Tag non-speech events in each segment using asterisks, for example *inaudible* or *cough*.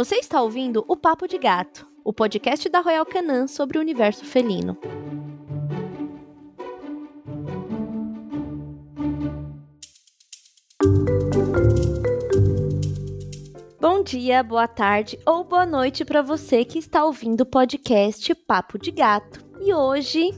Você está ouvindo o Papo de Gato, o podcast da Royal Canin sobre o universo felino. Bom dia, boa tarde ou boa noite para você que está ouvindo o podcast Papo de Gato. E hoje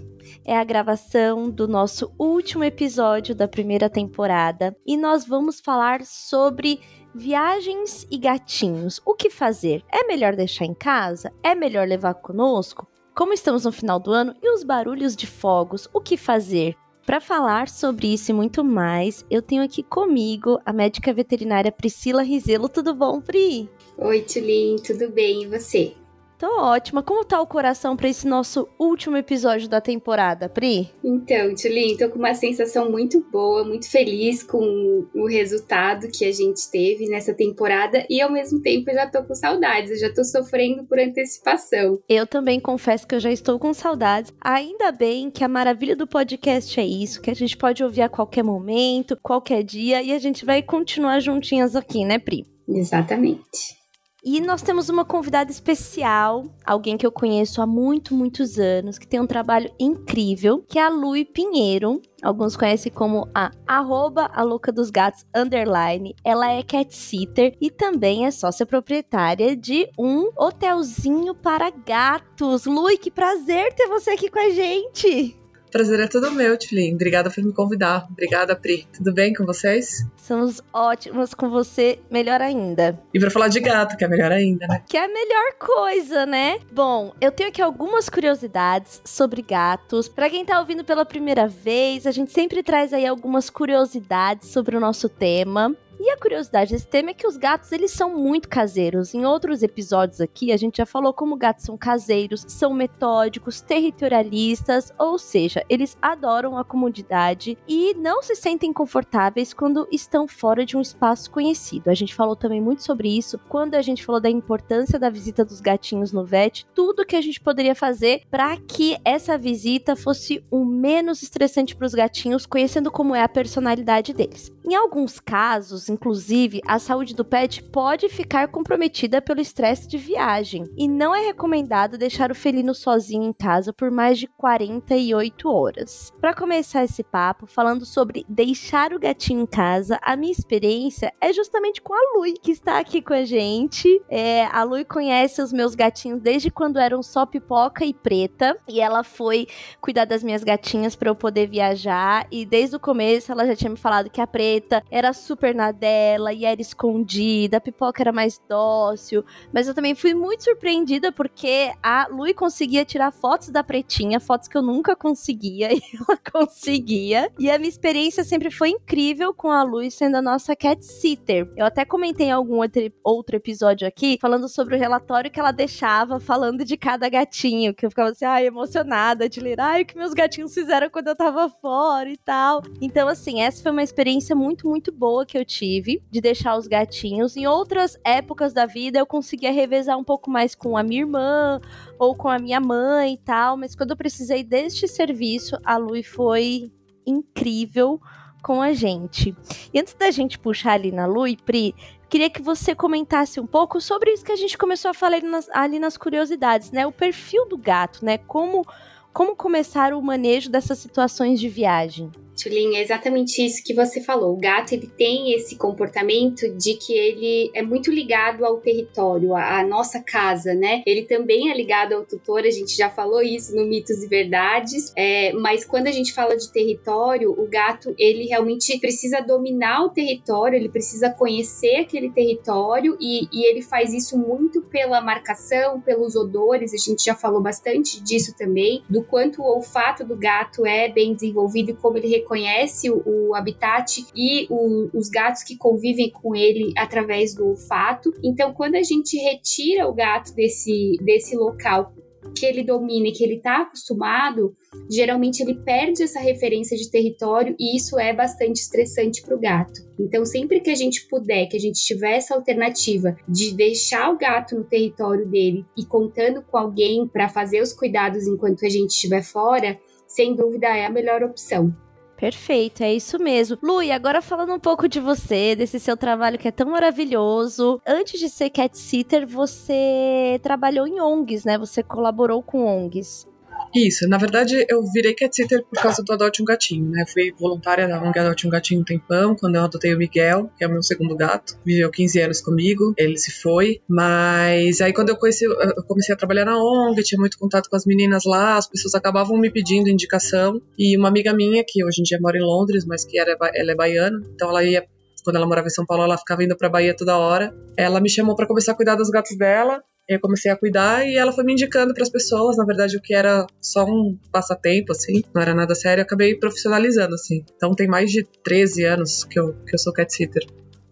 é a gravação do nosso último episódio da primeira temporada e nós vamos falar sobre viagens e gatinhos. O que fazer? É melhor deixar em casa? É melhor levar conosco? Como estamos no final do ano e os barulhos de fogos, o que fazer? Para falar sobre isso e muito mais, eu tenho aqui comigo a médica veterinária Priscila Rizelo. Tudo bom, Pri? Oi, Tulin, tudo bem? E você? Tô ótima. Como tá o coração para esse nosso último episódio da temporada, Pri? Então, Tulin, tô com uma sensação muito boa, muito feliz com o resultado que a gente teve nessa temporada e ao mesmo tempo eu já tô com saudades, eu já tô sofrendo por antecipação. Eu também confesso que eu já estou com saudades. Ainda bem que a maravilha do podcast é isso, que a gente pode ouvir a qualquer momento, qualquer dia e a gente vai continuar juntinhas aqui, né, Pri? Exatamente. E nós temos uma convidada especial, alguém que eu conheço há muito, muitos anos, que tem um trabalho incrível, que é a Lui Pinheiro. Alguns conhecem como a arroba a louca dos gatos underline. Ela é cat sitter e também é sócia proprietária de um hotelzinho para gatos. Lui, que prazer ter você aqui com a gente! Prazer é todo meu, Tilly. Obrigada por me convidar. Obrigada, Pri. Tudo bem com vocês? Somos ótimos com você, melhor ainda. E para falar de gato, que é melhor ainda, né? Que é a melhor coisa, né? Bom, eu tenho aqui algumas curiosidades sobre gatos. Para quem tá ouvindo pela primeira vez, a gente sempre traz aí algumas curiosidades sobre o nosso tema. E a curiosidade desse tema é que os gatos, eles são muito caseiros. Em outros episódios aqui, a gente já falou como gatos são caseiros, são metódicos, territorialistas, ou seja, eles adoram a comunidade e não se sentem confortáveis quando estão fora de um espaço conhecido. A gente falou também muito sobre isso quando a gente falou da importância da visita dos gatinhos no vet, tudo que a gente poderia fazer para que essa visita fosse o menos estressante para os gatinhos, conhecendo como é a personalidade deles. Em alguns casos, inclusive, a saúde do pet pode ficar comprometida pelo estresse de viagem e não é recomendado deixar o felino sozinho em casa por mais de 48 horas. Para começar esse papo falando sobre deixar o gatinho em casa, a minha experiência é justamente com a Lui, que está aqui com a gente. É, a Lui conhece os meus gatinhos desde quando eram só pipoca e preta e ela foi cuidar das minhas gatinhas para eu poder viajar e desde o começo ela já tinha me falado que a preta era super na dela e era escondida, a pipoca era mais dócil. Mas eu também fui muito surpreendida porque a Lui conseguia tirar fotos da pretinha, fotos que eu nunca conseguia, *laughs* e ela conseguia. E a minha experiência sempre foi incrível com a Lui sendo a nossa cat sitter. Eu até comentei em algum outro episódio aqui falando sobre o relatório que ela deixava falando de cada gatinho, que eu ficava assim, ai, emocionada de ler, ai, o que meus gatinhos fizeram quando eu tava fora e tal. Então, assim, essa foi uma experiência muito, muito boa que eu tive de deixar os gatinhos. Em outras épocas da vida eu conseguia revezar um pouco mais com a minha irmã ou com a minha mãe e tal, mas quando eu precisei deste serviço, a Lui foi incrível com a gente. E antes da gente puxar ali na Lui, Pri, queria que você comentasse um pouco sobre isso que a gente começou a falar ali nas, ali nas curiosidades, né? O perfil do gato, né? Como como começar o manejo dessas situações de viagem? Tulin, é exatamente isso que você falou. O gato ele tem esse comportamento de que ele é muito ligado ao território, à nossa casa, né? Ele também é ligado ao tutor, a gente já falou isso no Mitos e Verdades, é, mas quando a gente fala de território, o gato ele realmente precisa dominar o território, ele precisa conhecer aquele território e, e ele faz isso muito pela marcação, pelos odores, a gente já falou bastante disso também, do quanto o olfato do gato é bem desenvolvido e como ele reconhece o, o habitat e o, os gatos que convivem com ele através do olfato. Então, quando a gente retira o gato desse, desse local que ele domina e que ele está acostumado, geralmente ele perde essa referência de território e isso é bastante estressante para o gato. Então, sempre que a gente puder, que a gente tiver essa alternativa de deixar o gato no território dele e contando com alguém para fazer os cuidados enquanto a gente estiver fora, sem dúvida é a melhor opção. Perfeito, é isso mesmo. Lu, e agora falando um pouco de você, desse seu trabalho que é tão maravilhoso. Antes de ser cat sitter, você trabalhou em ONGs, né? Você colaborou com ONGs. Isso, na verdade eu virei cat sitter por causa do Adote um Gatinho, né? Fui voluntária da ONG Adote um Gatinho um tempão, quando eu adotei o Miguel, que é o meu segundo gato. Viveu 15 anos comigo, ele se foi, mas aí quando eu conheci, eu comecei a trabalhar na ONG, tinha muito contato com as meninas lá, as pessoas acabavam me pedindo indicação, e uma amiga minha, que hoje em dia mora em Londres, mas que era, ela é baiana, então ela ia quando ela morava em São Paulo, ela ficava indo pra Bahia toda hora. Ela me chamou para começar a cuidar dos gatos dela eu comecei a cuidar e ela foi me indicando para as pessoas, na verdade, o que era só um passatempo, assim, não era nada sério, eu acabei profissionalizando, assim. Então tem mais de 13 anos que eu, que eu sou cat sitter.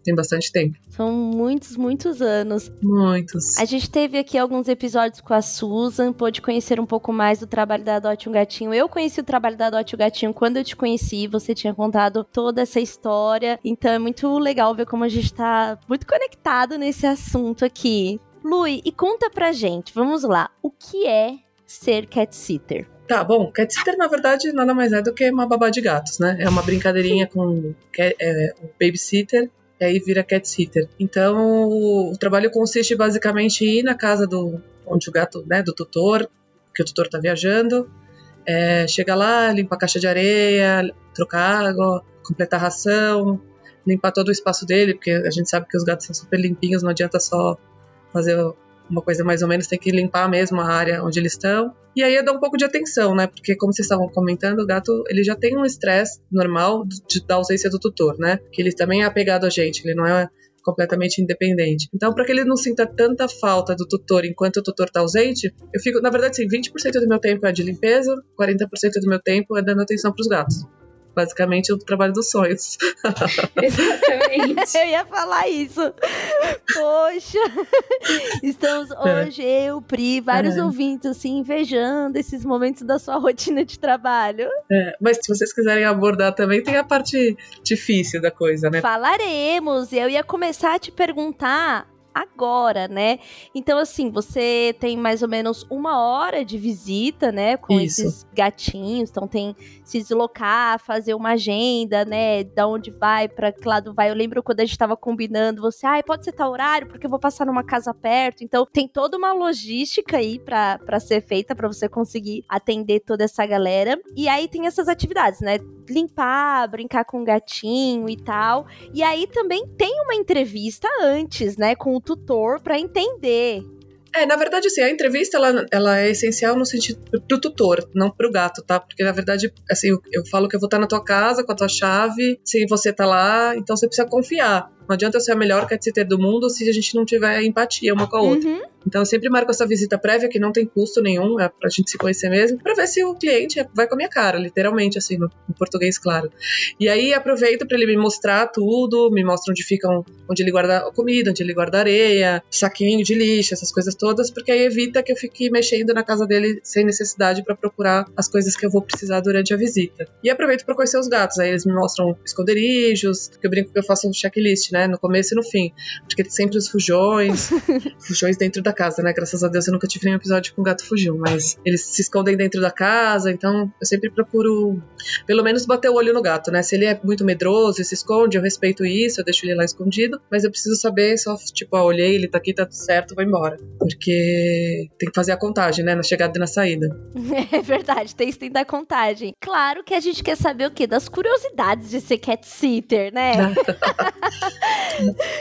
Tem bastante tempo. São muitos, muitos anos. Muitos. A gente teve aqui alguns episódios com a Susan, pôde conhecer um pouco mais do trabalho da Adote um Gatinho. Eu conheci o trabalho da Adote um Gatinho quando eu te conheci, você tinha contado toda essa história. Então é muito legal ver como a gente tá muito conectado nesse assunto aqui. Lui, e conta pra gente, vamos lá, o que é ser cat sitter? Tá, bom, cat sitter na verdade nada mais é do que uma babá de gatos, né? É uma brincadeirinha com é, babysitter e aí vira cat sitter. Então, o trabalho consiste basicamente em ir na casa do onde o gato, né, do tutor, que o tutor tá viajando, é, chega lá, limpa a caixa de areia, trocar água, completar a ração, limpar todo o espaço dele, porque a gente sabe que os gatos são super limpinhos, não adianta só fazer uma coisa mais ou menos, tem que limpar mesmo a área onde eles estão. E aí é dar um pouco de atenção, né? Porque como vocês estavam comentando, o gato, ele já tem um estresse normal de, da ausência do tutor, né? Que ele também é apegado a gente, ele não é completamente independente. Então, para que ele não sinta tanta falta do tutor enquanto o tutor está ausente, eu fico, na verdade, sim, 20% do meu tempo é de limpeza, 40% do meu tempo é dando atenção para os gatos basicamente o trabalho dos sonhos. *laughs* Exatamente. eu ia falar isso. Poxa, estamos é. hoje, eu, Pri, vários é. ouvintes, assim, invejando esses momentos da sua rotina de trabalho. É, mas se vocês quiserem abordar também, tem a parte difícil da coisa, né? Falaremos. Eu ia começar a te perguntar agora, né? Então, assim, você tem mais ou menos uma hora de visita, né? Com Isso. esses gatinhos. Então, tem se deslocar, fazer uma agenda, né? Da onde vai, para que lado vai. Eu lembro quando a gente tava combinando, você, ah, pode ser tal horário, porque eu vou passar numa casa perto. Então, tem toda uma logística aí para ser feita, para você conseguir atender toda essa galera. E aí tem essas atividades, né? Limpar, brincar com o gatinho e tal. E aí também tem uma entrevista antes, né? Com o tutor para entender é, na verdade, assim, a entrevista ela, ela é essencial no sentido pro tutor, não pro gato, tá? Porque na verdade, assim, eu, eu falo que eu vou estar na tua casa com a tua chave, se você tá lá, então você precisa confiar. Não adianta eu ser a melhor cat sitter do mundo se a gente não tiver empatia uma com a outra. Uhum. Então eu sempre marco essa visita prévia que não tem custo nenhum, é pra gente se conhecer mesmo, pra ver se o cliente vai com a minha cara, literalmente, assim, no, no português, claro. E aí aproveito para ele me mostrar tudo, me mostra onde ficam, onde ele guarda a comida, onde ele guarda areia, saquinho de lixo, essas coisas todas, porque aí evita que eu fique mexendo na casa dele sem necessidade para procurar as coisas que eu vou precisar durante a visita. E aproveito para conhecer os gatos, aí eles me mostram esconderijos, que eu brinco que eu faço um checklist, né, no começo e no fim, porque tem sempre os fujões, *laughs* fujões dentro da da casa, né? Graças a Deus eu nunca tive nenhum episódio com o gato fugiu, mas eles se escondem dentro da casa, então eu sempre procuro pelo menos bater o olho no gato, né? Se ele é muito medroso e se esconde, eu respeito isso, eu deixo ele lá escondido, mas eu preciso saber só, tipo, ah, olhei, ele tá aqui, tá tudo certo, vou embora. Porque tem que fazer a contagem, né? Na chegada e na saída. *laughs* É verdade, tem que dar contagem. Claro que a gente quer saber o quê? Das curiosidades de ser cat sitter, né? *laughs*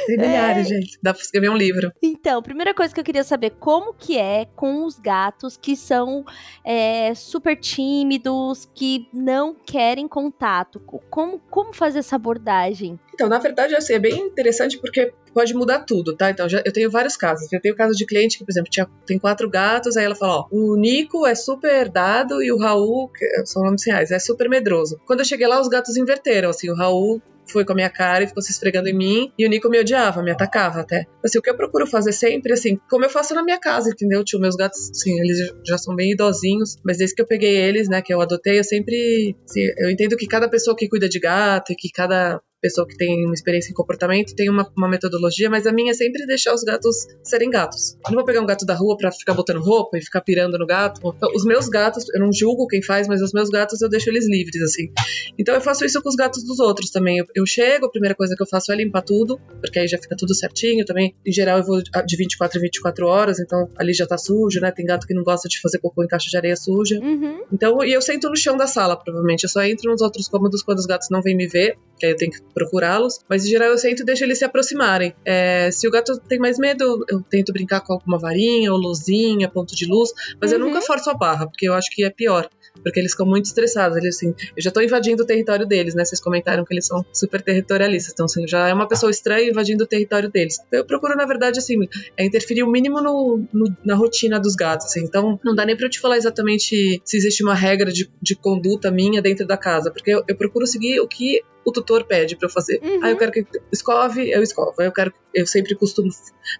tem milhares, é... gente. Dá pra escrever um livro. Então, primeira coisa que eu queria saber como que é com os gatos que são é, super tímidos, que não querem contato. Como, como fazer essa abordagem? Então, na verdade, assim, é bem interessante porque pode mudar tudo, tá? Então, já, eu tenho vários casos. Eu tenho caso de cliente que, por exemplo, tinha, tem quatro gatos, aí ela fala, ó, o Nico é super dado e o Raul, que são nomes reais, é super medroso. Quando eu cheguei lá, os gatos inverteram, assim, o Raul foi com a minha cara e ficou se esfregando em mim. E o Nico me odiava, me atacava até. Assim, o que eu procuro fazer sempre, assim, como eu faço na minha casa, entendeu? Tio, meus gatos, sim, eles já são bem idosinhos, mas desde que eu peguei eles, né, que eu adotei, eu sempre. Assim, eu entendo que cada pessoa que cuida de gato e que cada pessoa que tem uma experiência em comportamento tem uma, uma metodologia, mas a minha é sempre deixar os gatos serem gatos. Eu não vou pegar um gato da rua para ficar botando roupa e ficar pirando no gato. Então, os meus gatos, eu não julgo quem faz, mas os meus gatos eu deixo eles livres, assim. Então eu faço isso com os gatos dos outros também. Eu, eu chego, a primeira coisa que eu faço é limpar tudo, porque aí já fica tudo certinho também. Em geral eu vou de 24 em 24 horas, então ali já tá sujo, né? Tem gato que não gosta de fazer cocô em caixa de areia suja. Uhum. Então, e eu sento no chão da sala, provavelmente. Eu só entro nos outros cômodos quando os gatos não vêm me ver, que aí eu tenho que procurá-los. Mas em geral eu sento e deixo eles se aproximarem. É, se o gato tem mais medo, eu tento brincar com alguma varinha ou luzinha, ponto de luz, mas Uhum. eu nunca forço a barra, porque eu acho que é pior. Porque eles ficam muito estressados. Eles, assim, eu já tô invadindo o território deles, né? Vocês comentaram que eles são super territorialistas. Então, assim, já é uma pessoa estranha invadindo o território deles. Então, eu procuro, na verdade, assim, é interferir o mínimo no, no- na rotina dos gatos. assim. Então, não dá nem pra eu te falar exatamente se existe uma regra de, de conduta minha dentro da casa. Porque eu, eu procuro seguir o que o tutor pede pra eu fazer. Uhum. Ah, eu quero que escove, eu escovo. Eu quero, eu sempre costumo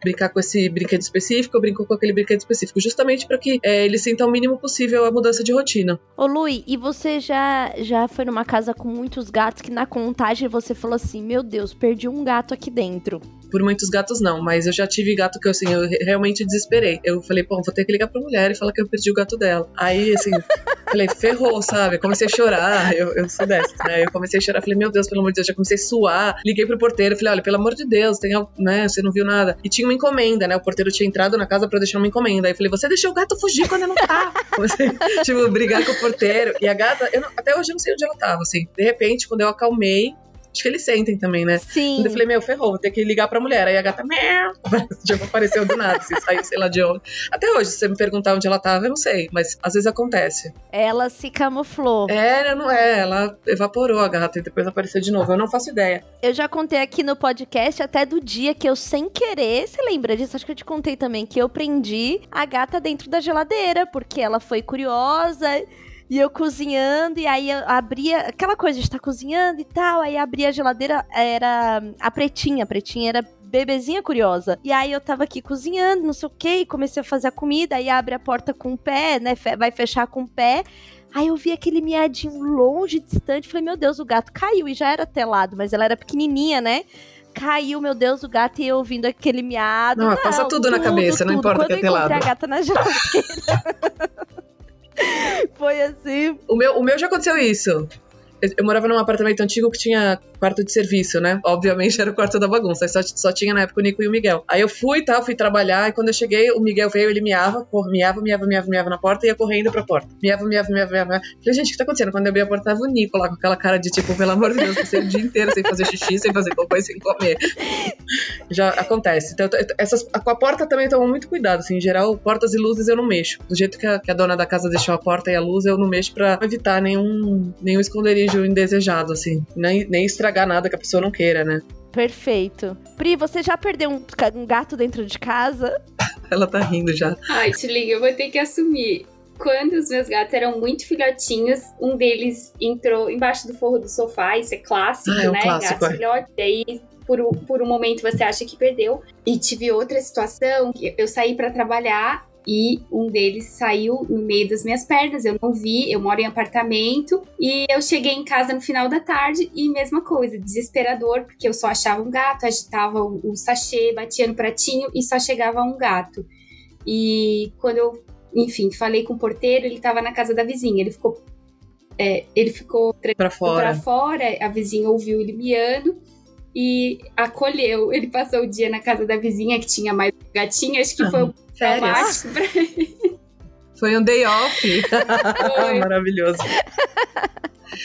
brincar com esse brinquedo específico, eu brinco com aquele brinquedo específico, justamente para que é, eles sintam o mínimo possível a mudança de rotina. Ô, Lui, e você já, já foi numa casa com muitos gatos que na contagem você falou assim: Meu Deus, perdi um gato aqui dentro. Por muitos gatos não, mas eu já tive gato que assim, eu re- realmente desesperei. Eu falei, pô, vou ter que ligar pra mulher e falar que eu perdi o gato dela. Aí, assim, *laughs* falei, ferrou, sabe? Comecei a chorar, eu, eu sou dessa, né? Eu comecei a chorar, falei, meu Deus, pelo amor de Deus, já comecei a suar. Liguei pro porteiro, falei, olha, pelo amor de Deus, tem, algo, né? Você não viu nada. E tinha uma encomenda, né? O porteiro tinha entrado na casa pra deixar uma encomenda. Aí eu falei, você deixou o gato fugir quando eu não tava. *laughs* Comecei, tipo, brigar com o porteiro. E a gata, não- até hoje eu não sei onde ela tava, assim. De repente, quando eu acalmei, acho que eles sentem também, né? Sim. Quando eu falei, meu, ferrou, vou ter que ligar pra mulher. Aí a gata, meu, *laughs* tipo, apareceu do nada, assim, saiu, sei lá de onde. Até hoje, se você me perguntar onde ela tava, eu não sei, mas às vezes acontece. Ela se camuflou. É, não é, ela evaporou a gata e depois apareceu de novo. Eu não faço ideia. Eu já contei aqui no podcast até do dia que eu, sem querer, você lembra disso? Acho que eu te contei também, que eu prendi a gata dentro da geladeira, porque ela foi curiosa. E eu cozinhando, e aí eu abria aquela coisa de estar cozinhando e tal. Aí abria a geladeira, era a pretinha, a pretinha era bebezinha curiosa. E aí eu tava aqui cozinhando, não sei o que, comecei a fazer a comida, aí abre a porta com o pé, né? Vai fechar com o pé. Aí eu vi aquele miadinho longe, distante. Falei, meu Deus, o gato caiu. E já era telado, mas ela era pequenininha, né? Caiu, meu Deus, o gato e eu ouvindo aquele miado. Não, passa tudo na cabeça, não importa Quando que é eu telado. a gata na geladeira. *laughs* Foi assim. O meu, o meu já aconteceu isso. Eu, morava num apartamento antigo que tinha quarto de serviço, né? Obviamente era o quarto da bagunça. Só, só tinha na época o Nico e o Miguel. Aí eu fui tal, fui trabalhar. E quando eu cheguei, o Miguel veio, ele miava, cor, miava, miava, miava, miava na porta e ia correndo pra porta. Miava, miava, miava, miava. Falei, gente, o que tá acontecendo? Quando eu abri a porta, tava o Nico lá com aquela cara de tipo, pelo amor de Deus, passei o dia inteiro sem fazer xixi, sem fazer cocô e sem comer. Já acontece. Então, essas, com a porta também tomo muito cuidado. Assim, em geral, portas e luzes eu não mexo. Do jeito que a, que a dona da casa deixou a porta e a luz, eu não mexo pra evitar nenhum, nenhum esconderijo indesejado, assim. Nem, nem estragar nada que a pessoa não queira, né? Perfeito. Pri, você já perdeu um, um gato dentro de casa? *laughs* Ela tá rindo já. Ai, Tilinha, eu vou ter que assumir. Quando os meus gatos eram muito filhotinhos, um deles entrou embaixo do forro do sofá, isso é clássico, Ah, é um né? clássico, Gato é. filhote. Daí, por, um- por um momento, você acha que perdeu. E tive outra situação, que eu saí pra trabalhar e um deles saiu no meio das minhas pernas. Eu não vi, eu moro em apartamento. E eu cheguei em casa no final da tarde e mesma coisa, desesperador, porque eu só achava um gato, agitava o, o sachê, batia no pratinho e só chegava um gato. E quando eu, enfim, falei com o porteiro, ele tava na casa da vizinha. Ele ficou. é, ele ficou Pra pra fora. fora, a vizinha ouviu ele miando e acolheu. Ele passou o dia na casa da vizinha, que tinha mais gatinho, acho que foi um Férias. pra Foi um day off. *laughs* Foi. Maravilhoso.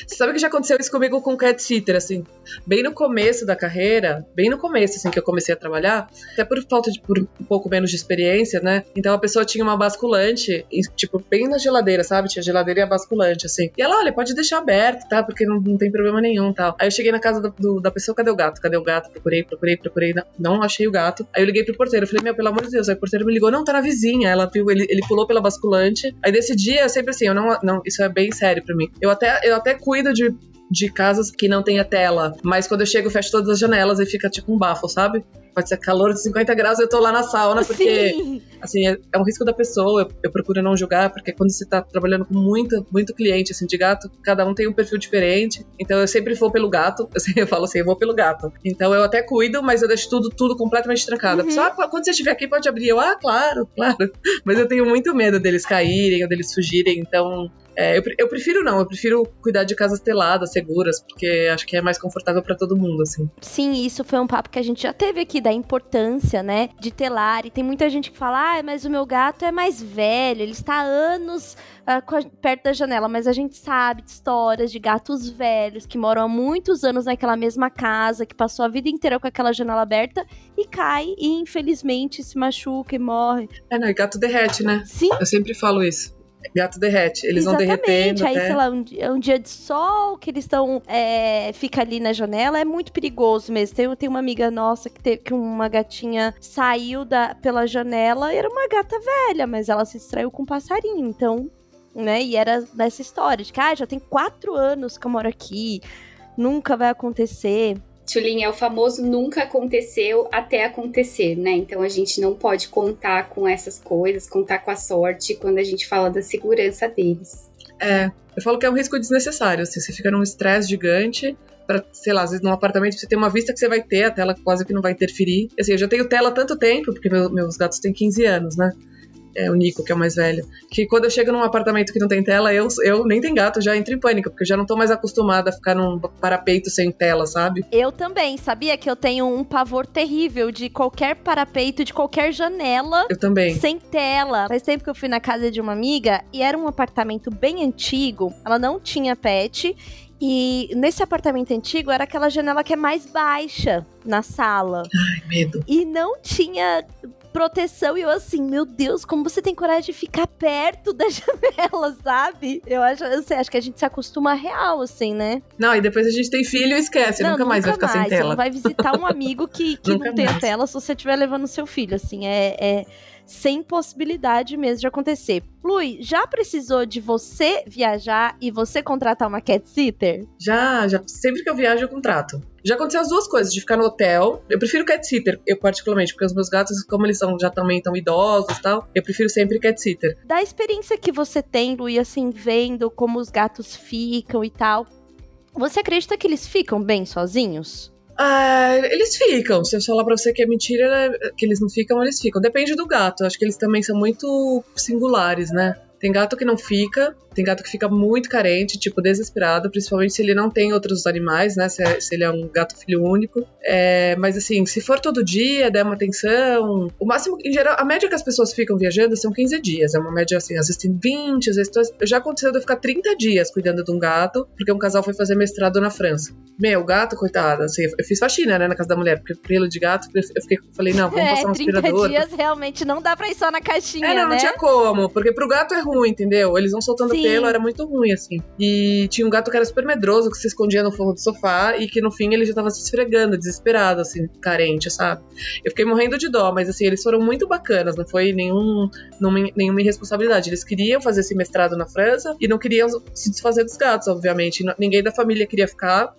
Sabe que já aconteceu isso comigo com cat sitter, assim, bem no começo da carreira, bem no começo, assim, que eu comecei a trabalhar, até por falta de por um pouco menos de experiência, né? Então a pessoa tinha uma basculante, e, tipo, bem na geladeira, sabe? Tinha geladeira e a basculante, assim. E ela, olha, pode deixar aberto, tá? Porque não, não tem problema nenhum, tal. Aí eu cheguei na casa do- do- da pessoa, cadê o gato? Cadê o gato? Procurei, procurei, procurei, não, não achei o gato. Aí eu liguei pro porteiro, falei, meu, pelo amor de Deus. Aí o porteiro me ligou, não, tá na vizinha. Ela viu, ele, ele pulou pela basculante. Aí desse dia, eu sempre assim, eu não, não, isso é bem sério pra mim. Eu até, eu até cuido de de casas que não tenha tela. Mas quando eu chego, eu fecho todas as janelas e fica tipo um bafo, sabe? Pode ser calor de 50 graus, eu tô lá na sauna, porque Sim. assim, é, é um risco da pessoa. Eu, eu procuro não julgar, porque quando você tá trabalhando com muito, muito cliente assim, de gato, cada um tem um perfil diferente. Então eu sempre vou pelo gato. *laughs* Eu, sempre, eu falo assim, eu vou pelo gato. Então eu até cuido, mas eu deixo tudo, tudo completamente trancado. A Uhum. pessoa, ah, quando você estiver aqui, pode abrir. Eu, ah, claro, claro. *laughs* Mas eu tenho muito medo deles caírem ou deles fugirem, então. É, eu, eu prefiro não, eu prefiro cuidar de casas teladas, seguras, porque acho que é mais confortável pra todo mundo, assim. Sim, isso foi um papo que a gente já teve aqui da importância, né, de telar. E tem muita gente que fala, ah, mas o meu gato é mais velho, ele está há anos ah, perto da janela. Mas a gente sabe de histórias de gatos velhos que moram há muitos anos naquela mesma casa, que passou a vida inteira com aquela janela aberta e cai e infelizmente se machuca e morre. É, não, e gato derrete, né? Sim, Eu sempre falo isso. Gato derrete, eles vão derretendo. Aí, até- sei lá, um, dia- um dia de sol que eles estão. É, fica ali na janela, é muito perigoso mesmo. Tem, tem uma amiga nossa que, teve, que uma gatinha saiu da, pela janela e era uma gata velha, mas ela se distraiu com um passarinho. Então, né? E era nessa história de que ah, já tem quatro anos que eu moro aqui, nunca vai acontecer. Tulin, é o famoso nunca aconteceu até acontecer, né? Então a gente não pode contar com essas coisas, contar com a sorte quando a gente fala da segurança deles. É, eu falo que é um risco desnecessário, assim, você fica num estresse gigante pra, sei lá, às vezes num apartamento você tem uma vista que você vai ter, a tela quase que não vai interferir. Assim, eu já tenho tela há tanto tempo, porque meu- meus gatos têm 15 anos, né? É, o Nico, que é o mais velho. Que quando eu chego num apartamento que não tem tela, eu, eu nem tem gato, já entro em pânico, porque eu já não tô mais acostumada a ficar num parapeito sem tela, sabe? Eu também, sabia que eu tenho um pavor terrível de qualquer parapeito, de qualquer janela Eu também. sem tela. Faz tempo que eu fui na casa de uma amiga e era um apartamento bem antigo. Ela não tinha pet. E nesse apartamento antigo era aquela janela que é mais baixa na sala. Ai, medo. E não tinha proteção. E eu assim, meu Deus, como você tem coragem de ficar perto da *laughs* janela, sabe? Eu acho, eu sei, acho que a gente se acostuma real, assim, né? Não, e depois a gente tem filho e esquece, Não, nunca mais vai ficar sem mais. Você tela. não vai visitar um amigo que, que *laughs* Nunca não tem a mais. tela se você estiver levando seu filho. Assim, é, é sem possibilidade mesmo de acontecer. Lui, já precisou de você viajar e você contratar uma cat sitter? Já, já, sempre que eu viajo eu contrato. Já aconteceu as duas coisas, de ficar no hotel. Eu prefiro cat sitter, eu particularmente, porque os meus gatos, como eles são já também tão idosos e tal, eu prefiro sempre cat sitter. Da experiência que você tem, Lui, assim, vendo como os gatos ficam e tal, você acredita que eles ficam bem sozinhos? Ah, eles ficam. Se eu falar pra você que é mentira, é- que eles não ficam, eles ficam. Depende do gato. Acho que eles também são muito singulares, né? Tem gato que não fica, tem gato que fica muito carente, tipo, desesperado, principalmente se ele não tem outros animais, né? Se, é- se ele é um gato filho único. É, mas assim, se for todo dia, der uma atenção. O máximo, em geral, a média que as pessoas ficam viajando são 15 dias. É uma média assim, às vezes tem 20, às vezes. Já aconteceu de eu ficar 30 dias cuidando de um gato, porque um casal foi fazer mestrado na França. Meu, o gato, coitado, assim, eu fiz faxina, né, na casa da mulher, porque pelo de gato, eu fiquei, falei, não, vamos passar um 30 aspirador. É, dias realmente não dá pra ir só na caixinha, É, não, né? não tinha como, porque pro gato é ruim, entendeu? Eles vão soltando Sim. Pelo, era muito ruim, assim. E tinha um gato que era super medroso, que se escondia no forro do sofá e que no fim ele já tava se esfregando, desesperado, assim, carente, sabe? Eu fiquei morrendo de dó, mas assim, eles foram muito bacanas, não foi nenhum, nenhuma, nenhuma irresponsabilidade. Eles queriam fazer esse mestrado na França e não queriam se desfazer dos gatos, obviamente. Ninguém da família queria ficar.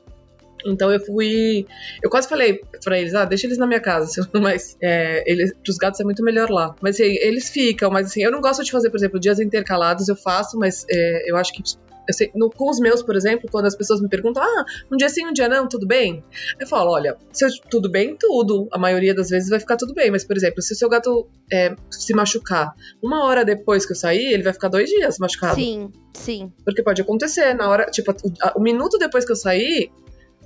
Então eu fui. Eu quase falei pra eles, ah, deixa eles na minha casa, mas é, eles, pros gatos é muito melhor lá. Mas assim, eles ficam, mas assim, eu não gosto de fazer, por exemplo, dias intercalados, eu faço, mas é, eu acho que. sei, no- com os meus, por exemplo, quando as pessoas me perguntam, ah, um dia sim, um dia não, tudo bem? Eu falo, olha, se eu- tudo bem, tudo. A maioria das vezes vai ficar tudo bem. Mas, por exemplo, se o seu gato é, se machucar uma hora depois que eu sair, ele vai ficar dois dias machucado. Sim, sim. Porque pode acontecer, na hora, tipo, o, o minuto depois que eu sair,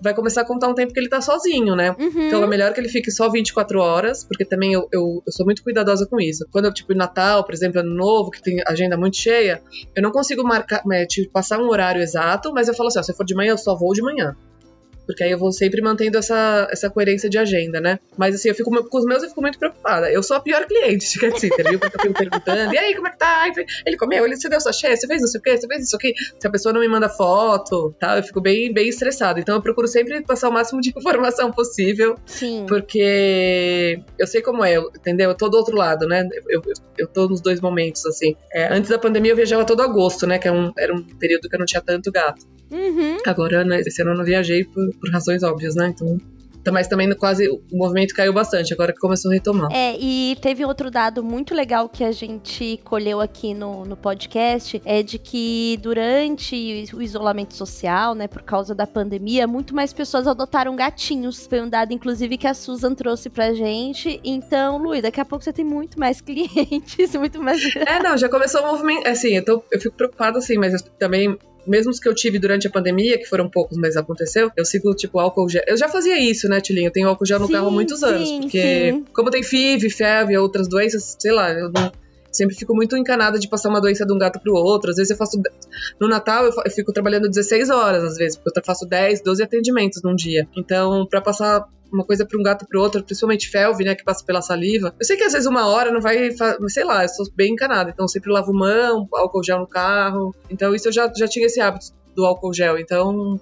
vai começar a contar um tempo que ele tá sozinho, né? Uhum. Então é melhor que ele fique só 24 horas, porque também eu, eu, eu sou muito cuidadosa com isso. Quando eu, tipo, Natal, por exemplo, Ano Novo, que tem agenda muito cheia, eu não consigo marcar, é, tipo, passar um horário exato, mas eu falo assim, ó, se eu for de manhã, eu só vou de manhã. Porque aí eu vou sempre mantendo essa, essa coerência de agenda, né? Mas assim, eu fico com os meus eu fico muito preocupada. Eu sou a pior cliente de cat sitter, viu? Porque eu fico perguntando, e aí, como é que tá? Ele comeu, ele você deu sachê, você fez não sei o quê, você fez isso aqui. Se a pessoa não me manda foto, tá? Eu fico bem, bem estressada. Então eu procuro sempre passar o máximo de *laughs* informação possível. Sim. Porque eu sei como é, entendeu? Eu tô do outro lado, né? Eu, eu, eu tô nos dois momentos, assim. É, antes da pandemia eu viajava todo agosto, né? Que é um, era um período que eu não tinha tanto gato. Uhum. Agora, né, esse ano eu não viajei por, por razões óbvias, né? Então mas também quase o movimento caiu bastante, agora que começou a retomar. É, e teve outro dado muito legal que a gente colheu aqui no, no podcast, é de que durante o isolamento social, né, por causa da pandemia, muito mais pessoas adotaram gatinhos. Foi um dado, inclusive, que a Susan trouxe pra gente. Então, Luiz, daqui a pouco você tem muito mais *laughs* clientes, muito mais... É, não, já começou o movimento, assim, eu, tô, eu fico preocupada, assim, mas também mesmo os que eu tive durante a pandemia, que foram poucos, mas aconteceu, eu sigo, tipo, álcool gel. Eu já fazia isso, né, Tilinho? Eu tenho álcool gel no sim, carro há muitos anos. Sim, porque, sim. como tem FIV, FEV e outras doenças, sei lá, eu não sempre fico muito encanada de passar uma doença de um gato pro outro. Às vezes eu faço. No Natal eu, fico trabalhando 16 horas, às vezes, porque eu faço 10, 12 atendimentos num dia. Então, para passar uma coisa para um gato para outro, principalmente felve, né, que passa pela saliva. Eu sei que às vezes uma hora não vai, sei lá, eu sou bem encanada, então sempre lavo mão, álcool gel no carro. Então isso eu já, já tinha esse hábito do álcool gel. Então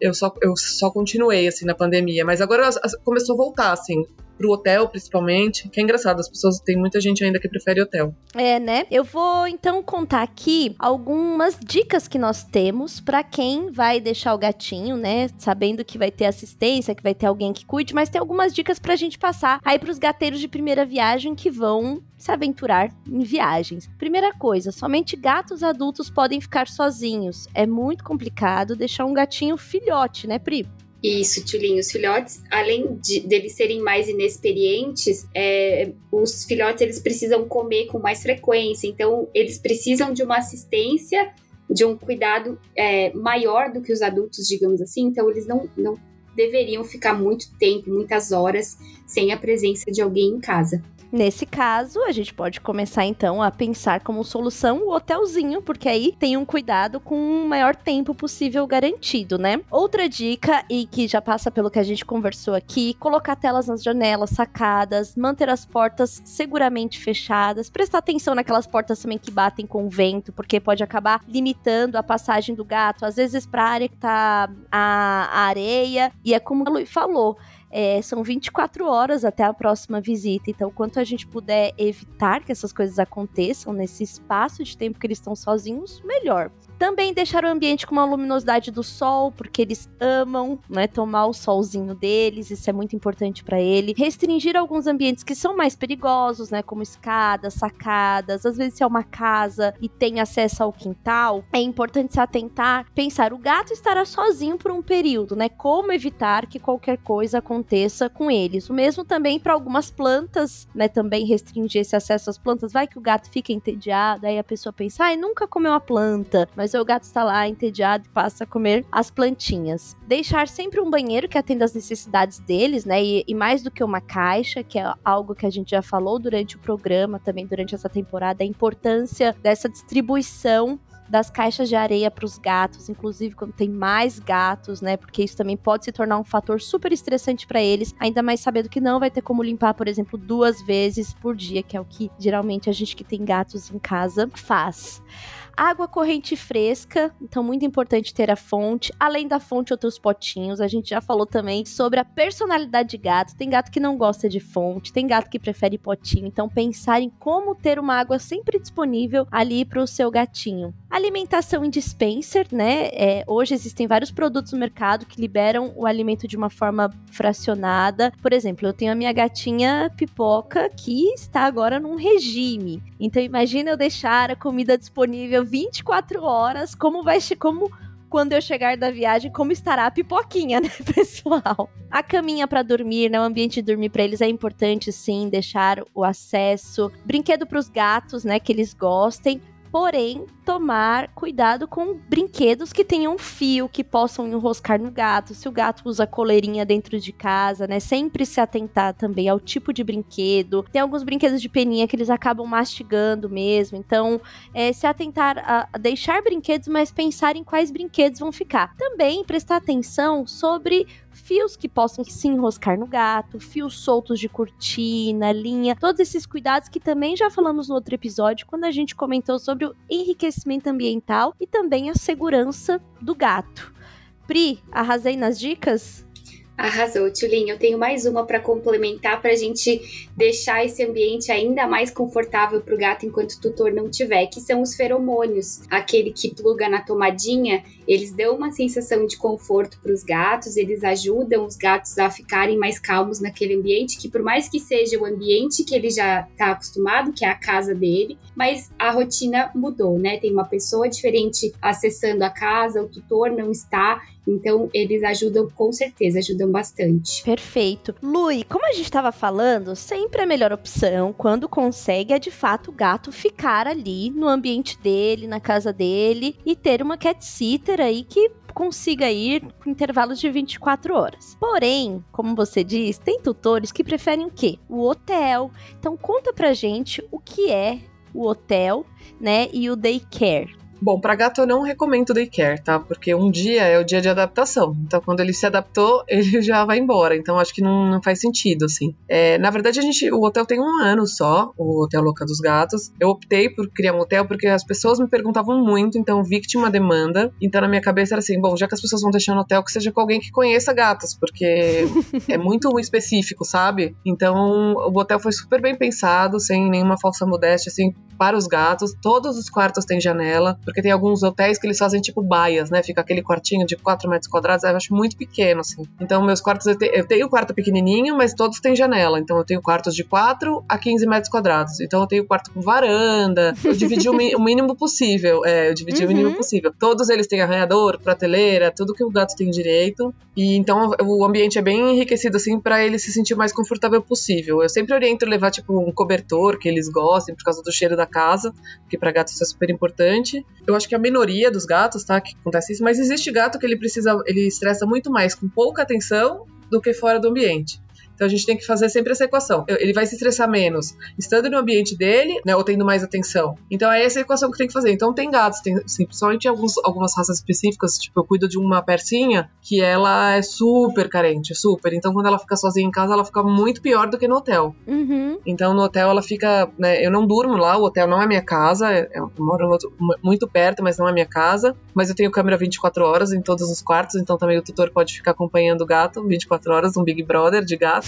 eu só, eu só continuei assim na pandemia, mas agora começou a voltar assim pro hotel, principalmente. Que é engraçado, as pessoas, tem muita gente ainda que prefere hotel. É, né? Eu vou então contar aqui algumas dicas que nós temos para quem vai deixar o gatinho, né? Sabendo que vai ter assistência, que vai ter alguém que cuide, mas tem algumas dicas pra gente passar aí pros gateiros de primeira viagem que vão se aventurar em viagens. Primeira coisa, somente gatos adultos podem ficar sozinhos. É muito complicado deixar um gatinho filhote, né, Pri? Isso, Tulinho. Os filhotes, além de deles serem mais inexperientes, é, os filhotes eles precisam comer com mais frequência, então eles precisam de uma assistência, de um cuidado é, maior do que os adultos, digamos assim. Então eles não, não deveriam ficar muito tempo, muitas horas, sem a presença de alguém em casa. Nesse caso, a gente pode começar então a pensar como solução o hotelzinho, porque aí tem um cuidado com o maior tempo possível garantido, né? Outra dica, e que já passa pelo que a gente conversou aqui, colocar telas nas janelas, sacadas, manter as portas seguramente fechadas, prestar atenção naquelas portas também que batem com o vento, porque pode acabar limitando a passagem do gato, às vezes para a área que tá a, areia, e é como a Lu falou, é, são 24 horas até a próxima visita, então quanto a gente puder evitar que essas coisas aconteçam nesse espaço de tempo que eles estão sozinhos, melhor. Também deixar o ambiente com uma luminosidade do sol, porque eles amam, né, tomar o solzinho deles, isso é muito importante para ele. Restringir alguns ambientes que são mais perigosos, né, como escadas, sacadas, às vezes se é uma casa e tem acesso ao quintal, é importante se atentar, pensar, o gato estará sozinho por um período, né? Como evitar que qualquer coisa aconteça com eles. O mesmo também para algumas plantas, né, também restringir esse acesso às plantas, vai que o gato fica entediado, aí a pessoa pensa, ai, nunca comeu uma planta, mas mas o gato está lá entediado e passa a comer as plantinhas. Deixar sempre um banheiro que atenda às necessidades deles, né? E, e, mais do que uma caixa, que é algo que a gente já falou durante o programa, também durante essa temporada, a importância dessa distribuição das caixas de areia para os gatos, inclusive quando tem mais gatos, né? Porque isso também pode se tornar um fator super estressante para eles, ainda mais sabendo que não vai ter como limpar, por exemplo, duas vezes por dia, que é o que geralmente a gente que tem gatos em casa faz. Água corrente fresca, então muito importante ter a fonte. Além da fonte, outros potinhos. A gente já falou também sobre a personalidade de gato. Tem gato que não gosta de fonte, tem gato que prefere potinho. Então pensar em como ter uma água sempre disponível ali para o seu gatinho. Alimentação em dispenser, né? É, hoje existem vários produtos no mercado que liberam o alimento de uma forma fracionada. Por exemplo, eu tenho a minha gatinha pipoca que está agora num regime. Então imagina eu deixar a comida disponível 24 horas, como vai como quando eu chegar da viagem, como estará a pipoquinha, né, *laughs* pessoal? A caminha para dormir, né? O ambiente de dormir para eles é importante, sim, deixar o acesso. Brinquedo para os gatos, né, que eles gostem. Porém, tomar cuidado com brinquedos que tenham fio, que possam enroscar no gato. Se o gato usa coleirinha dentro de casa, né? Sempre se atentar também ao tipo de brinquedo. Tem alguns brinquedos de peninha que eles acabam mastigando mesmo. Então, é, se atentar a, deixar brinquedos, mas pensar em quais brinquedos vão ficar. Também prestar atenção sobre fios que possam se enroscar no gato, fios soltos de cortina, linha, todos esses cuidados que também já falamos no outro episódio quando a gente comentou sobre o enriquecimento ambiental e também a segurança do gato. Pri, arrasei nas dicas? Arrasou, Tulin. Eu tenho mais uma para complementar para a gente deixar esse ambiente ainda mais confortável para o gato enquanto o tutor não tiver, que são os feromônios. Aquele que pluga na tomadinha, eles dão uma sensação de conforto para os gatos, eles ajudam os gatos a ficarem mais calmos naquele ambiente, que por mais que seja o ambiente que ele já está acostumado, que é a casa dele, mas a rotina mudou, né? Tem uma pessoa diferente acessando a casa, o tutor não está, então, eles ajudam com certeza, ajudam bastante. Perfeito. Lui, como a gente estava falando, sempre a melhor opção, quando consegue, é de fato o gato ficar ali no ambiente dele, na casa dele e ter uma cat sitter aí que consiga ir com intervalos de 24 horas. Porém, como você diz, tem tutores que preferem o quê? O hotel. Então conta pra gente o que é o hotel, né, e o daycare. Bom, para gato eu não recomendo daycare, tá? Porque um dia é o dia de adaptação. Então, quando ele se adaptou, *laughs* ele já vai embora. Então, acho que não, não faz sentido, assim. É, na verdade, a gente, o hotel tem um ano só, o Hotel Louca dos Gatos. Eu optei por criar um hotel porque as pessoas me perguntavam muito, então vi que tinha uma demanda. Então, na minha cabeça era assim: bom, já que as pessoas vão deixar no hotel, que seja com alguém que conheça gatos, porque *laughs* é muito específico, sabe? Então, o hotel foi super bem pensado, sem nenhuma falsa modéstia, assim, para os gatos. Todos os quartos têm janela porque tem alguns hotéis que eles fazem tipo baias, né? Fica aquele quartinho de 4 metros quadrados, eu acho muito pequeno, assim. Então, meus quartos, eu, te, eu tenho um quarto pequenininho, mas todos têm janela. Então, eu tenho quartos de 4 a 15 metros quadrados. Então, eu tenho quarto com varanda. Eu dividi o, o mínimo possível. É, eu dividi uhum. o mínimo possível. Todos eles têm arranhador, prateleira, tudo que o gato tem direito. E então, o ambiente é bem enriquecido, assim, para ele se sentir o mais confortável possível. Eu sempre oriento levar, tipo, um cobertor que eles gostem, por causa do cheiro da casa, porque para gatos isso é super importante eu acho que a minoria dos gatos, tá, que acontece isso, mas existe gato que ele precisa, ele estressa muito mais com pouca atenção do que fora do ambiente. Então a gente tem que fazer sempre essa equação. Ele vai se estressar menos estando no ambiente dele, né, ou tendo mais atenção. Então é essa equação que tem que fazer. Então tem gatos, tem, assim, principalmente alguns, algumas raças específicas, tipo eu cuido de uma persinha que ela é super carente, super. Então quando ela fica sozinha em casa, ela fica muito pior do que no hotel. Uhum. Então no hotel ela fica, né, eu não durmo lá, o hotel não é minha casa, eu moro muito perto, mas não é minha casa. Mas eu tenho câmera 24 horas em todos os quartos, então também o tutor pode ficar acompanhando o gato 24 horas, um Big Brother de gato.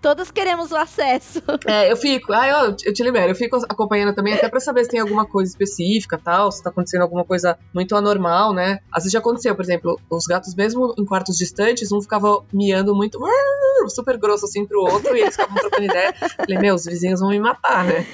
Todos queremos o acesso. É, eu fico, ah, eu, eu te libero, eu fico acompanhando também até pra saber se tem alguma coisa específica tal, se tá acontecendo alguma coisa muito anormal, né? Às vezes já aconteceu, por exemplo, os gatos, mesmo em quartos distantes, um ficava miando muito, super grosso assim pro outro, e eles ficavam trocando ideia. Falei, meu, os vizinhos vão me matar, né?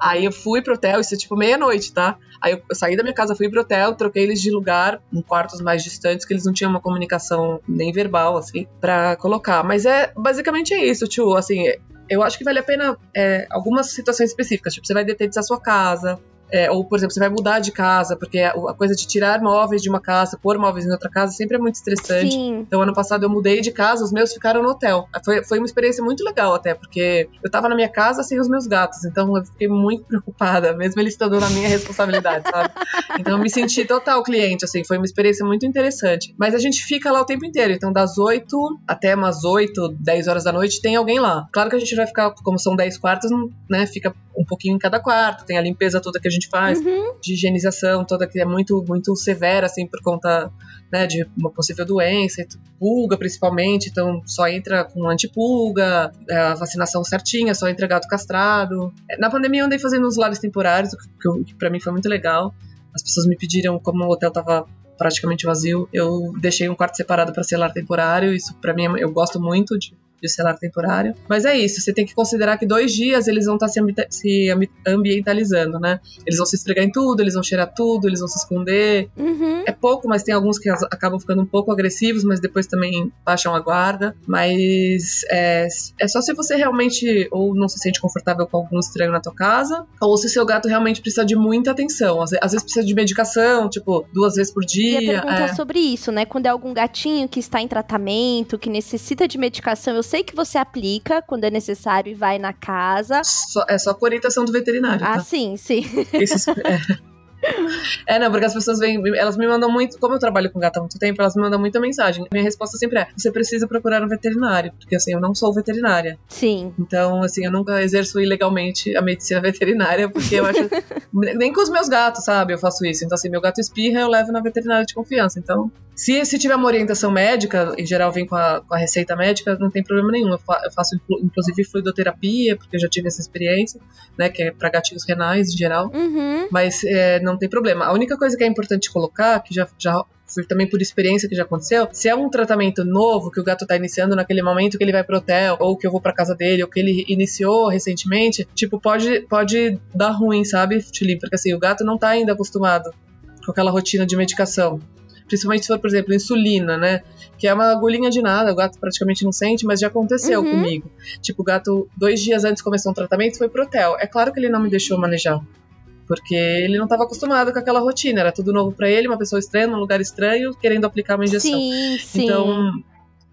Aí eu fui pro hotel, isso é tipo meia-noite, tá? Aí eu saí da minha casa, fui pro hotel, troquei eles de lugar em quartos mais distantes, que eles não tinham uma comunicação nem verbal, assim, pra colocar. Mas é basicamente é isso, tio. Assim, eu acho que vale a pena é, algumas situações específicas. Tipo, você vai detetizar sua casa, é, ou, por exemplo, você vai mudar de casa, porque a, coisa de tirar móveis de uma casa, pôr móveis em outra casa, sempre é muito estressante. Sim. Então, ano passado eu mudei de casa, os meus ficaram no hotel. Foi, foi uma experiência muito legal, até, porque eu tava na minha casa sem os meus gatos, então eu fiquei muito *laughs* preocupada, mesmo eles estando na minha responsabilidade, sabe? Então, eu me senti total cliente, assim, foi uma experiência muito interessante. Mas a gente fica lá o tempo inteiro, então, das 8 até umas 8, 10 horas da noite, tem alguém lá. Claro que a gente vai ficar, como são 10 quartos, né, fica um pouquinho em cada quarto, tem a limpeza toda que a gente faz, uhum. de higienização toda que é muito, muito severa, assim, por conta né, de uma possível doença, pulga principalmente, então só entra com antipulga, é, a vacinação certinha, só entra gato castrado. Na pandemia eu andei fazendo uns lares temporários, que, que para mim foi muito legal. As pessoas me pediram, como o hotel tava praticamente vazio, eu deixei um quarto separado para ser lar temporário. Isso para mim eu gosto muito de de celular temporário. Mas é isso, você tem que considerar que dois dias eles vão estar se, se ambientalizando, né? Eles vão se esfregar em tudo, eles vão cheirar tudo, eles vão se esconder. Uhum. É pouco, mas tem alguns que acabam ficando um pouco agressivos, mas depois também baixam a guarda. Mas é, é só se você realmente ou não se sente confortável com algum estranho na tua casa, ou se seu gato realmente precisa de muita atenção. Às, às vezes precisa de medicação, tipo, duas vezes por dia. E a pergunta é. sobre isso, né? Quando é algum gatinho que está em tratamento, que necessita de medicação, eu sei que você aplica quando é necessário e vai na casa. Só, é só com orientação do veterinário. Ah, tá? sim, sim. Esses, *laughs* é. É, não, porque as pessoas vêm, elas me mandam muito, como eu trabalho com gato há muito tempo, elas me mandam muita mensagem. Minha resposta sempre é: você precisa procurar um veterinário, porque assim, eu não sou veterinária. Sim. Então, assim, eu nunca exerço ilegalmente a medicina *laughs* veterinária, porque eu acho. *laughs* nem com os meus gatos, sabe? Eu faço isso. Então, assim, meu gato espirra, eu levo na veterinária de confiança. Então, se, se tiver uma orientação médica, em geral vem com a, com a receita médica, não tem problema nenhum. Eu, fa eu faço, inclusive, fluidoterapia, porque eu já tive essa experiência, né? Que é pra gatinhos renais, em geral. Uhum. Mas é, não tem problema. A única coisa que é importante colocar, que já, já também por experiência que já aconteceu, se é um tratamento novo que o gato tá iniciando naquele momento que ele vai pro hotel, ou que eu vou pra casa dele, ou que ele iniciou recentemente, tipo, pode, pode dar ruim, sabe, Tilly? Porque assim, o gato não tá ainda acostumado com aquela rotina de medicação. Principalmente se for, por exemplo, insulina, né? Que é uma agulhinha de nada, o gato praticamente não sente, mas já aconteceu Uhum. comigo. Tipo, o gato, dois dias antes de começar um tratamento, foi pro hotel. É claro que ele não me deixou manejar. Porque ele não estava acostumado com aquela rotina, era tudo novo para ele, uma pessoa estranha, num lugar estranho, querendo aplicar uma injeção. Sim, sim. Então,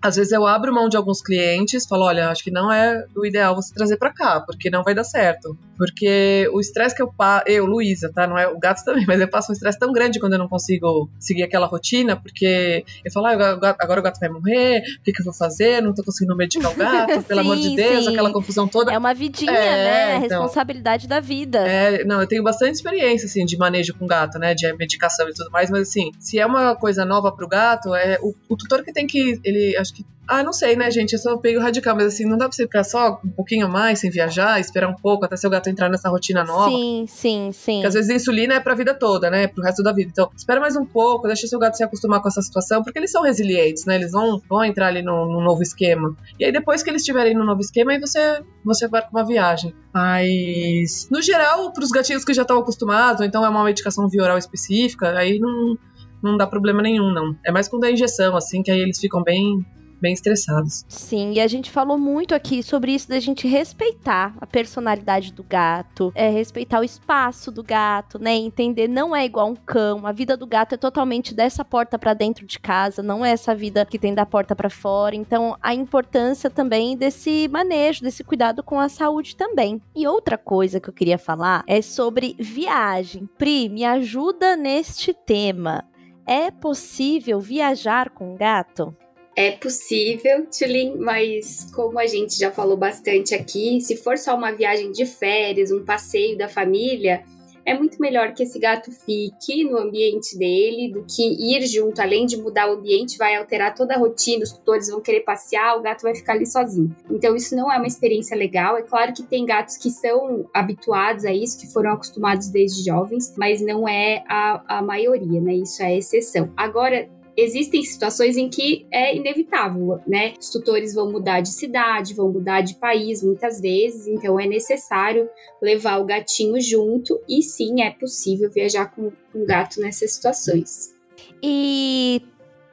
às vezes eu abro mão de alguns clientes, falo, olha, acho que não é o ideal você trazer para cá, porque não vai dar certo. Porque o estresse que eu passo, eu, Luísa, tá? Não é o gato *laughs* também, mas eu passo um estresse tão grande quando eu não consigo seguir aquela rotina, porque eu falo, ah, agora o gato vai morrer, o que, que eu vou fazer? Não tô conseguindo medicar o gato, *laughs* pelo amor de Sim, Deus, sim. aquela confusão toda. É uma vidinha, É, né? A então. responsabilidade da vida. É, não, eu tenho bastante experiência, assim, de manejo com gato, né, de medicação e tudo mais, mas assim, se é uma coisa nova pro gato, é o, o tutor que tem que, ele, acho que, ah, não sei, né, gente, eu sou meio radical, mas assim, não dá pra você ficar só um pouquinho mais sem viajar, esperar um pouco até seu gato entrar nessa rotina nova. Sim, sim, sim. Porque às vezes a insulina é pra vida toda, né? Pro resto da vida. Então, espera mais um pouco, deixa seu gato se acostumar com essa situação, porque eles são resilientes, né? Eles vão, vão entrar ali no, no novo esquema. E aí, depois que eles estiverem no novo esquema, aí você, você vai com uma viagem. Mas, no geral, pros gatinhos que já estão acostumados, ou então é uma medicação via oral específica, aí não, não dá problema nenhum, não. É mais quando é injeção, assim, que aí eles ficam bem, bem estressados. Sim, e a gente falou muito aqui sobre isso da gente respeitar a personalidade do gato, é, respeitar o espaço do gato, né? Entender não é igual um cão. A vida do gato é totalmente dessa porta pra dentro de casa, não é essa vida que tem da porta pra fora. Então, a importância também desse manejo, desse cuidado com a saúde também. E outra coisa que eu queria falar é sobre viagem. Pri, me ajuda neste tema. É possível viajar com gato? É possível, Tulin, mas como a gente já falou bastante aqui, se for só uma viagem de férias, um passeio da família, é muito melhor que esse gato fique no ambiente dele do que ir junto. Além de mudar o ambiente, vai alterar toda a rotina, os tutores vão querer passear, o gato vai ficar ali sozinho. Então, isso não é uma experiência legal. É claro que tem gatos que são habituados a isso, que foram acostumados desde jovens, mas não é a, a maioria, né? Isso é exceção. Agora, existem situações em que é inevitável, né? Os tutores vão mudar de cidade, vão mudar de país muitas vezes, então é necessário levar o gatinho junto e sim é possível viajar com um gato nessas situações. E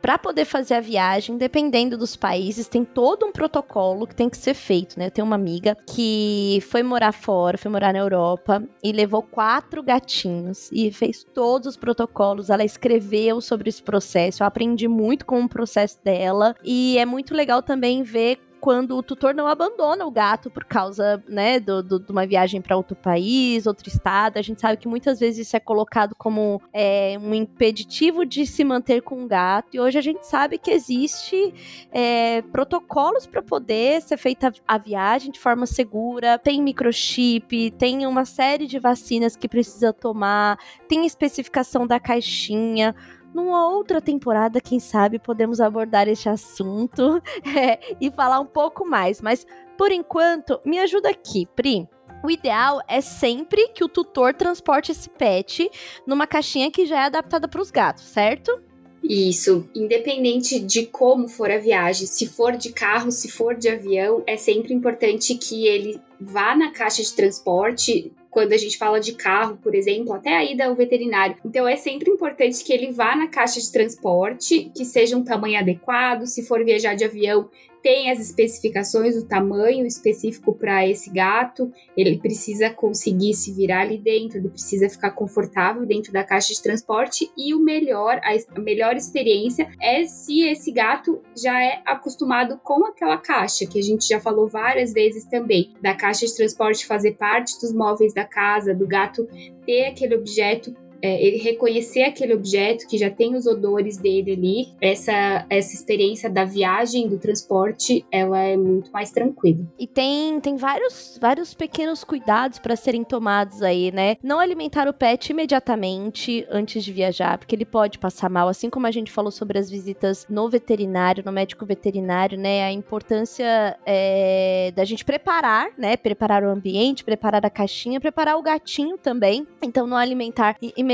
para poder fazer a viagem, dependendo dos países, tem todo um protocolo que tem que ser feito, né? Eu tenho uma amiga que foi morar fora, foi morar na Europa e levou quatro gatinhos e fez todos os protocolos. Ela escreveu sobre esse processo. Eu aprendi muito com o processo dela e é muito legal também ver quando o tutor não abandona o gato por causa, né, do, do- de uma viagem para outro país, outro estado. A gente sabe que muitas vezes isso é colocado como é, um impeditivo de se manter com o gato. E hoje a gente sabe que existe é, protocolos para poder ser feita a viagem de forma segura. Tem microchip, tem uma série de vacinas que precisa tomar, tem especificação da caixinha. Numa outra temporada, quem sabe, podemos abordar este assunto *laughs* é, e falar um pouco mais. Mas, por enquanto, me ajuda aqui, Pri. O ideal é sempre que o tutor transporte esse pet numa caixinha que já é adaptada para os gatos, certo? Isso, independente de como for a viagem, se for de carro, se for de avião, é sempre importante que ele vá na caixa de transporte. Quando a gente fala de carro, por exemplo, até a ida ao veterinário. Então é sempre importante que ele vá na caixa de transporte, que seja um tamanho adequado. Se for viajar de avião, tem as especificações, o tamanho específico para esse gato. Ele precisa conseguir se virar ali dentro, ele precisa ficar confortável dentro da caixa de transporte. E o melhor, a melhor experiência é se esse gato já é acostumado com aquela caixa, que a gente já falou várias vezes também, da caixa de transporte fazer parte dos móveis da casa, do gato ter aquele objeto é, ele reconhecer aquele objeto que já tem os odores dele ali, essa, essa experiência da viagem, do transporte, ela é muito mais tranquila. E tem, tem vários, vários pequenos cuidados para serem tomados aí, né? Não alimentar o pet imediatamente antes de viajar, porque ele pode passar mal, assim como a gente falou sobre as visitas no veterinário, no médico veterinário, né? A importância é, da gente preparar, né? Preparar o ambiente, preparar a caixinha, preparar o gatinho também. Então, não alimentar imediatamente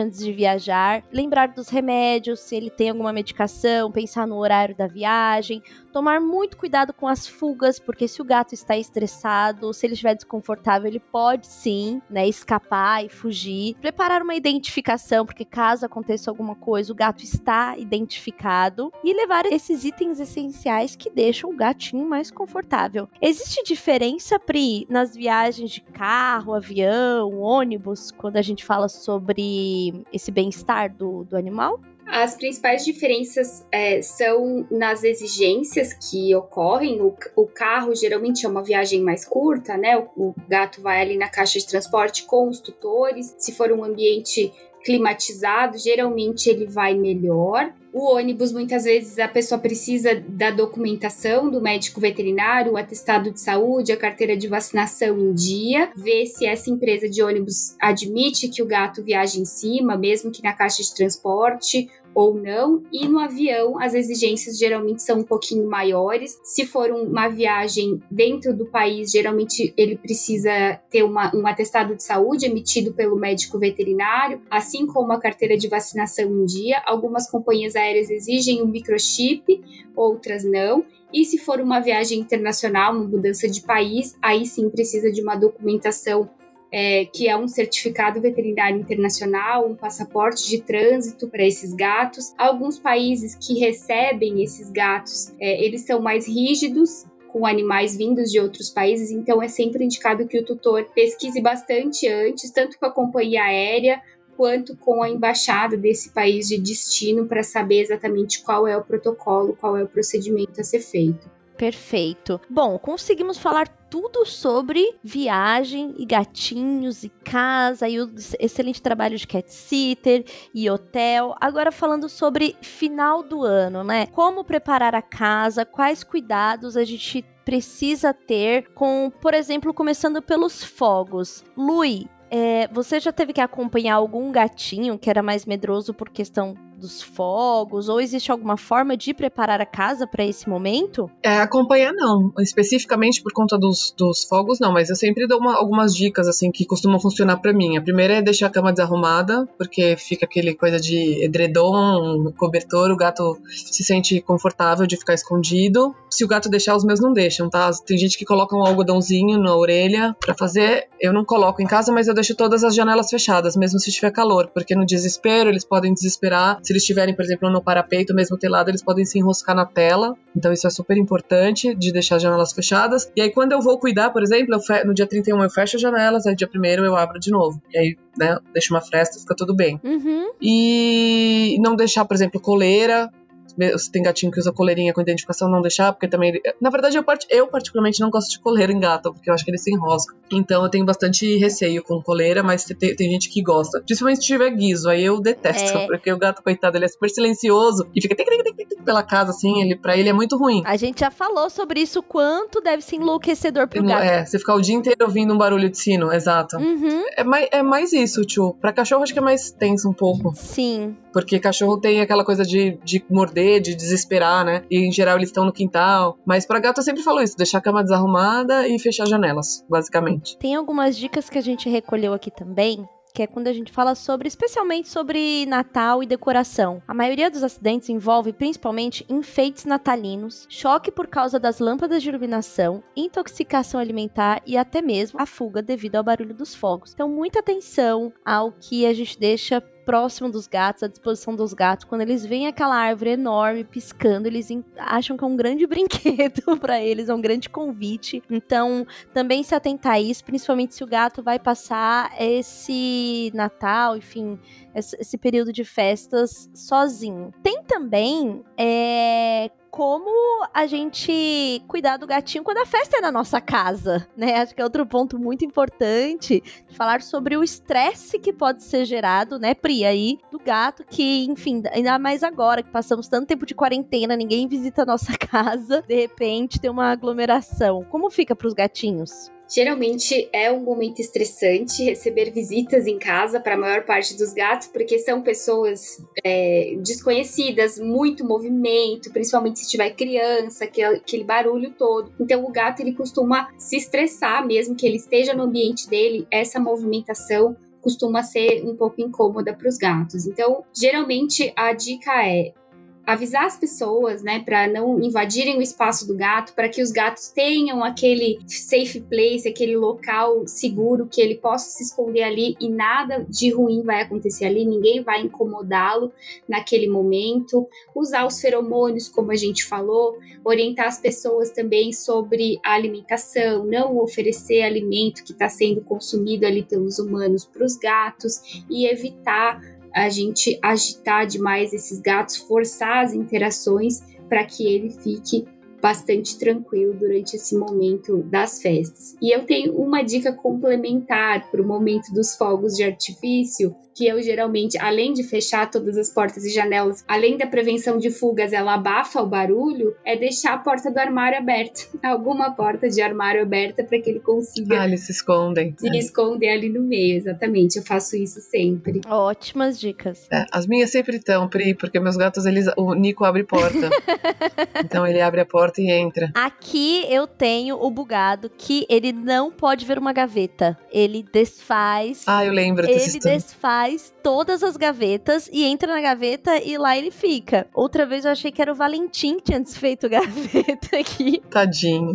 antes de viajar. Lembrar dos remédios, se ele tem alguma medicação, pensar no horário da viagem. Tomar muito cuidado com as fugas, porque se o gato está estressado, se ele estiver desconfortável, ele pode sim, né, escapar e fugir. Preparar uma identificação, porque caso aconteça alguma coisa, o gato está identificado. E levar esses itens essenciais que deixam o gatinho mais confortável. Existe diferença, Pri, nas viagens de carro, avião, ônibus, quando a gente fala sobre esse bem-estar do, do animal? As principais diferenças é, são nas exigências que ocorrem. O, o, carro geralmente é uma viagem mais curta, né? O, o gato vai ali na caixa de transporte com os tutores. Se for um ambiente climatizado, geralmente ele vai melhor. O ônibus, muitas vezes, a pessoa precisa da documentação do médico veterinário, o atestado de saúde, a carteira de vacinação em dia, ver se essa empresa de ônibus admite que o gato viaje em cima, mesmo que na caixa de transporte, ou não. E no avião, as exigências geralmente são um pouquinho maiores. Se for uma viagem dentro do país, geralmente ele precisa ter uma, um atestado de saúde emitido pelo médico veterinário, assim como a carteira de vacinação em dia. Algumas companhias aéreas exigem um microchip, outras não. E se for uma viagem internacional, uma mudança de país, aí sim precisa de uma documentação é, que é um certificado veterinário internacional, um passaporte de trânsito para esses gatos. Alguns países que recebem esses gatos, é, eles são mais rígidos com animais vindos de outros países, então é sempre indicado que o tutor pesquise bastante antes, tanto com a companhia aérea quanto com a embaixada desse país de destino para saber exatamente qual é o protocolo, qual é o procedimento a ser feito. Perfeito. Bom, conseguimos falar tudo sobre viagem e gatinhos e casa e o excelente trabalho de cat sitter e hotel. Agora falando sobre final do ano, né? Como preparar a casa, quais cuidados a gente precisa ter com, por exemplo, começando pelos fogos. Lui, é, você já teve que acompanhar algum gatinho que era mais medroso por questão dos fogos? Ou existe alguma forma de preparar a casa para esse momento? É, acompanhar não. Especificamente por conta dos, dos fogos, não. Mas eu sempre dou uma, algumas dicas, assim, que costumam funcionar para mim. A primeira é deixar a cama desarrumada, porque fica aquele coisa de edredom, cobertor, o gato se sente confortável de ficar escondido. Se o gato deixar, os meus não deixam, tá? Tem gente que coloca um algodãozinho na orelha para fazer. Eu não coloco em casa, mas eu deixo todas as janelas fechadas, mesmo se tiver calor, porque no desespero eles podem desesperar. Se eles estiverem, por exemplo, no parapeito, mesmo telado, eles podem se enroscar na tela. Então isso é super importante de deixar as janelas fechadas. E aí quando eu vou cuidar, por exemplo, no dia 31 eu fecho as janelas, aí dia 1 eu abro de novo. E aí, né, deixo uma fresta, fica tudo bem. Uhum. E não deixar, por exemplo, coleira se tem gatinho que usa coleirinha com identificação, não deixar, porque também. Na verdade, eu, part... eu particularmente não gosto de coleira em gato, porque eu acho que ele se enrosca. Então eu tenho bastante receio com coleira, mas tem, tem gente que gosta. Principalmente se tiver guiso, aí eu detesto, é. porque o gato, coitado, ele é super silencioso e fica pela casa, assim, ele, pra ele é muito ruim. A gente já falou sobre isso, quanto deve ser enlouquecedor pro gato. É, você ficar o dia inteiro ouvindo um barulho de sino, exato. Uhum. É, mais, é mais isso, tio. Pra cachorro acho que é mais tenso um pouco. Sim. Porque cachorro tem aquela coisa de, de morder, de desesperar, né? E em geral eles estão no quintal. Mas para gato eu sempre falo isso: deixar a cama desarrumada e fechar janelas, basicamente. Tem algumas dicas que a gente recolheu aqui também que é quando a gente fala sobre, especialmente sobre Natal e decoração. A maioria dos acidentes envolve principalmente enfeites natalinos, choque por causa das lâmpadas de iluminação, intoxicação alimentar e até mesmo a fuga devido ao barulho dos fogos. Então, muita atenção ao que a gente deixa próximo dos gatos, à disposição dos gatos. Quando eles veem aquela árvore enorme piscando, eles acham que é um grande *laughs* brinquedo para eles, é um grande convite. Então, também se atentar a isso, principalmente se o gato vai passar esse Natal, enfim, esse, período de festas sozinho. Tem também é, como a gente cuidar do gatinho quando a festa é na nossa casa, né? Acho que é outro ponto muito importante falar sobre o estresse que pode ser gerado, né, Pri, aí do gato que, enfim, ainda mais agora que passamos tanto tempo de quarentena, ninguém visita a nossa *laughs* casa, de repente tem uma aglomeração. Como fica para os gatinhos? Geralmente é um momento estressante receber visitas em casa para a maior parte dos gatos, porque são pessoas é, desconhecidas, muito movimento, principalmente se tiver criança, aquele, barulho todo. Então o gato ele costuma se estressar, mesmo que ele esteja no ambiente dele, essa movimentação costuma ser um pouco incômoda para os gatos. Então, geralmente a dica é avisar as pessoas, né, para não invadirem o espaço do gato, para que os gatos tenham aquele safe place, aquele local seguro que ele possa se esconder ali e nada de ruim vai acontecer ali, ninguém vai incomodá-lo naquele momento. Usar os feromônios, como a gente falou, orientar as pessoas também sobre a alimentação, não oferecer alimento que está sendo consumido ali pelos humanos para os gatos e evitar a gente agitar demais esses gatos, forçar as interações para que ele fique bastante tranquilo durante esse momento das festas. E eu tenho uma dica complementar para o momento dos fogos de artifício, que eu geralmente, além de fechar todas as portas e janelas, além da prevenção de fugas, ela abafa o barulho, é deixar a porta do armário aberta, *laughs* alguma porta de armário aberta para que ele consiga. Ah, eles se escondem. Se é. esconder ali no meio, exatamente. Eu faço isso sempre. Ótimas dicas. É, as minhas sempre estão, Pri, porque meus gatos, eles, o Nico abre porta. *laughs* então ele abre a porta e entra. Aqui eu tenho o bugado que ele não pode ver uma gaveta. Ele desfaz. Ah, eu lembro Ele desfaz faz todas as gavetas e entra na gaveta e lá ele fica. Outra vez eu achei que era o Valentim que tinha desfeito gaveta aqui. Tadinho.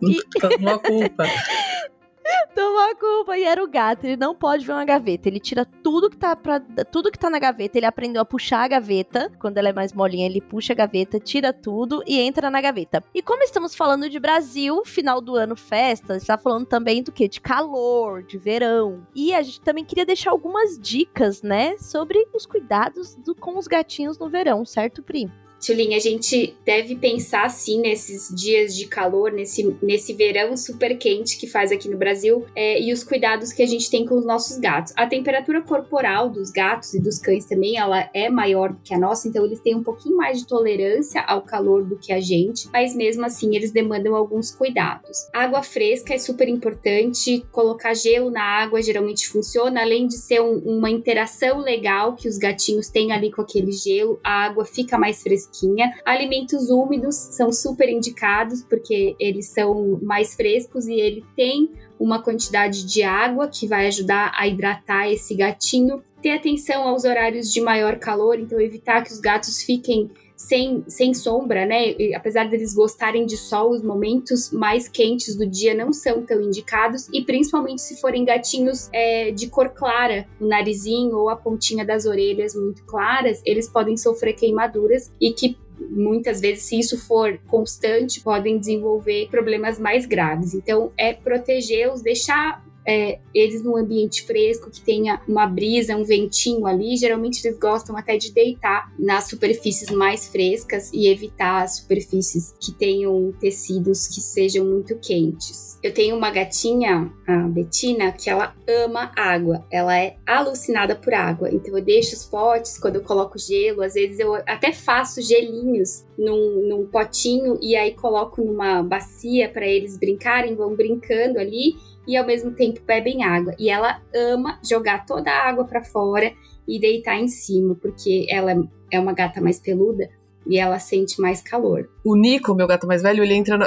E... Uma culpa. *laughs* *laughs* Tomou a culpa e era o gato. Ele não pode ver uma gaveta. Ele tira tudo que tá pra, tudo que tá na gaveta. Ele aprendeu a puxar a gaveta. Quando ela é mais molinha, ele puxa a gaveta, tira tudo e entra na gaveta. E como estamos falando de Brasil, final do ano, festa, está falando também do que? De calor, de verão. E a gente também queria deixar algumas dicas, né, sobre os cuidados do, com os gatinhos no verão, certo, Pri? Tulinha, a gente deve pensar assim nesses dias de calor, nesse, nesse verão super quente que faz aqui no Brasil é, e os cuidados que a gente tem com os nossos gatos. A temperatura corporal dos gatos e dos cães também ela é maior do que a nossa, então eles têm um pouquinho mais de tolerância ao calor do que a gente, mas mesmo assim eles demandam alguns cuidados. Água fresca é super importante, colocar gelo na água geralmente funciona, além de ser um, uma interação legal que os gatinhos têm ali com aquele gelo, a água fica mais fresca fresquinha. Alimentos úmidos são super indicados porque eles são mais frescos e ele tem uma quantidade de água que vai ajudar a hidratar esse gatinho. Ter atenção aos horários de maior calor, então evitar que os gatos fiquem sem, sem sombra, né? E, apesar deles gostarem de sol, os momentos mais quentes do dia não são tão indicados, e principalmente se forem gatinhos é, de cor clara, o narizinho ou a pontinha das orelhas muito claras, eles podem sofrer queimaduras e que muitas vezes, se isso for constante, podem desenvolver problemas mais graves. Então, é protegê-los, deixar é, eles num ambiente fresco, que tenha uma brisa, um ventinho ali, geralmente eles gostam até de deitar nas superfícies mais frescas e evitar as superfícies que tenham tecidos que sejam muito quentes. Eu tenho uma gatinha, a Betina, que ela ama água. Ela é alucinada por água. Então eu deixo os potes, quando eu coloco gelo, às vezes eu até faço gelinhos num, num potinho e aí coloco numa bacia para eles brincarem, vão brincando ali e ao mesmo tempo bebem água. E ela ama jogar toda a água para fora e deitar em cima, porque ela é uma gata mais peluda e ela sente mais calor. O Nico, meu gato mais velho, ele entra no,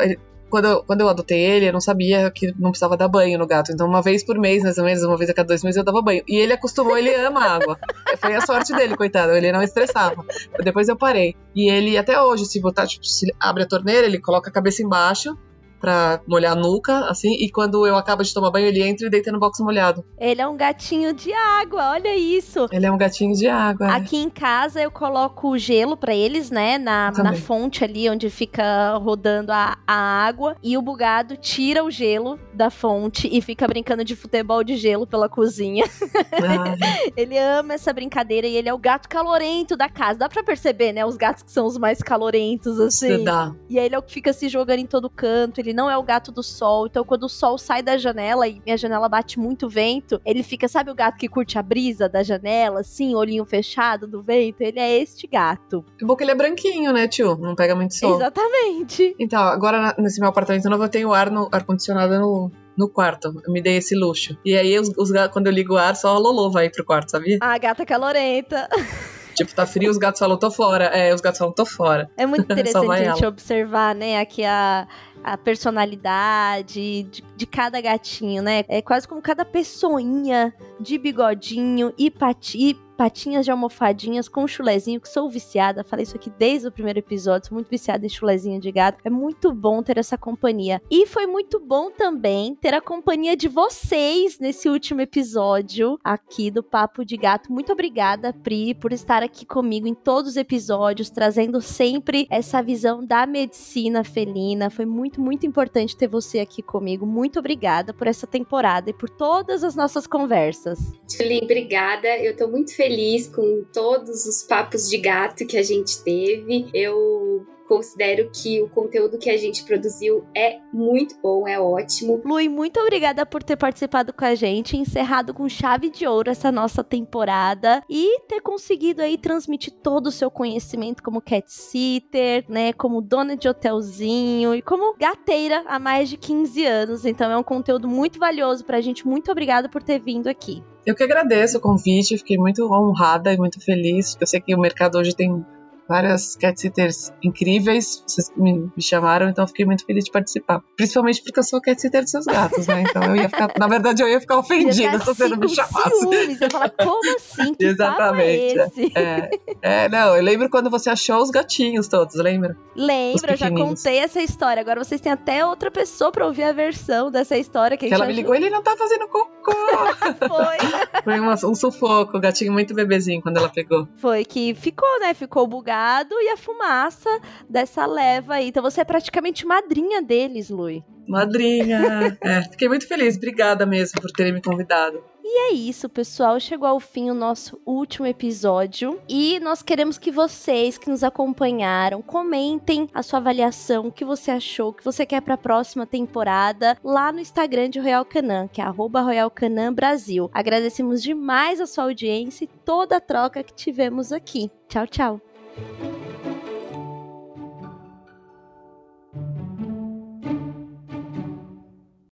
quando, eu, quando eu adotei ele, eu não sabia que não precisava dar banho no gato. Então, uma vez por mês, mais ou menos, uma vez a cada dois meses, eu dava banho. E ele acostumou, ele ama água. *laughs* Foi a sorte dele, coitado. Ele não estressava. Depois eu parei. E ele, até hoje, se botar, tipo, se abre a torneira, ele coloca a cabeça embaixo pra molhar a nuca, assim, e quando eu acabo de tomar banho, ele entra e deita no box molhado. Ele é um gatinho de água, olha isso. Ele é um gatinho de água. é. Aqui em casa eu coloco gelo pra eles, né? Na, na fonte ali onde fica rodando a, a água. E o bugado tira o gelo da fonte e fica brincando de futebol de gelo pela cozinha. Ah, *laughs* Ele ama essa brincadeira e ele é o gato calorento da casa. Dá pra perceber, né? Os gatos que são os mais calorentos, assim. dá. E aí ele é o que fica se jogando em todo canto. Ele não é o gato do sol. Então, quando o sol sai da janela e minha janela bate muito vento, ele fica, sabe o gato que curte a brisa da janela, assim, olhinho fechado do vento? Ele é este gato. É bom que ele é branquinho, né, tio? Não pega muito sol. Exatamente. Então, agora nesse meu apartamento novo eu tenho ar no ar-condicionado no, no quarto. Eu me dei esse luxo. E aí, os, os quando eu ligo o ar, só a Lolo vai pro quarto, sabia? A gata calorenta. *laughs* Tipo, tá frio, os gatos falam, tô fora. É, os gatos falam, tô fora. É muito *laughs* interessante a gente ela. observar, né, aqui a, a personalidade de, de cada gatinho, né? É quase como cada pessoinha de bigodinho e, pati, e patinhas de almofadinhas com chulezinho, que sou viciada. Falei isso aqui desde o primeiro episódio, sou muito viciada em chulezinho de gato. É muito bom ter essa companhia. E foi muito bom também ter a companhia de vocês nesse último episódio aqui do Papo de Gato. Muito obrigada, Pri, por estar aqui comigo em todos os episódios, trazendo sempre essa visão da medicina felina. Foi muito, muito importante ter você aqui comigo. Muito obrigada por essa temporada e por todas as nossas conversas. Julie, obrigada. Eu tô muito feliz com todos os papos de gato que a gente teve. Eu considero que o conteúdo que a gente produziu é muito bom, é ótimo. Lui, muito obrigada por ter participado com a gente, encerrado com chave de ouro essa nossa temporada e ter conseguido aí transmitir todo o seu conhecimento como cat sitter, né, como dona de hotelzinho e como gateira há mais de 15 anos. Então é um conteúdo muito valioso pra gente. Muito obrigada por ter vindo aqui. Eu que agradeço o convite, fiquei muito honrada e muito feliz, eu sei que o mercado hoje tem várias cat sitters incríveis, vocês me, chamaram, então eu fiquei muito feliz de participar. Principalmente porque eu sou cat sitter dos seus gatos, né? Então eu ia ficar, na verdade eu ia ficar ofendida se você não me chamasse. ciúmes. Eu ia falar, como assim? Que Exatamente. papo é? É, é, não, eu lembro quando você achou os gatinhos todos, lembra? Lembro, eu já contei essa história. Agora vocês têm até outra pessoa pra ouvir a versão dessa história que, a Que ela me ligou, ele não tá fazendo cocô. *laughs* Foi. Foi uma- um sufoco, o gatinho muito bebezinho quando ela pegou. Foi que ficou, né? Ficou bugado e a fumaça dessa leva aí. Então você é praticamente madrinha deles, Lui. Madrinha. *laughs* É, fiquei muito feliz, obrigada mesmo por terem me convidado. E é isso, pessoal. Chegou ao fim o nosso último episódio. E nós queremos que vocês que nos acompanharam comentem a sua avaliação, o que você achou, o que você quer para a próxima temporada, lá no Instagram de Royal Canan, que é Royal Canan Brasil. Agradecemos demais a sua audiência e toda a troca que tivemos aqui. Tchau, tchau. Thank you.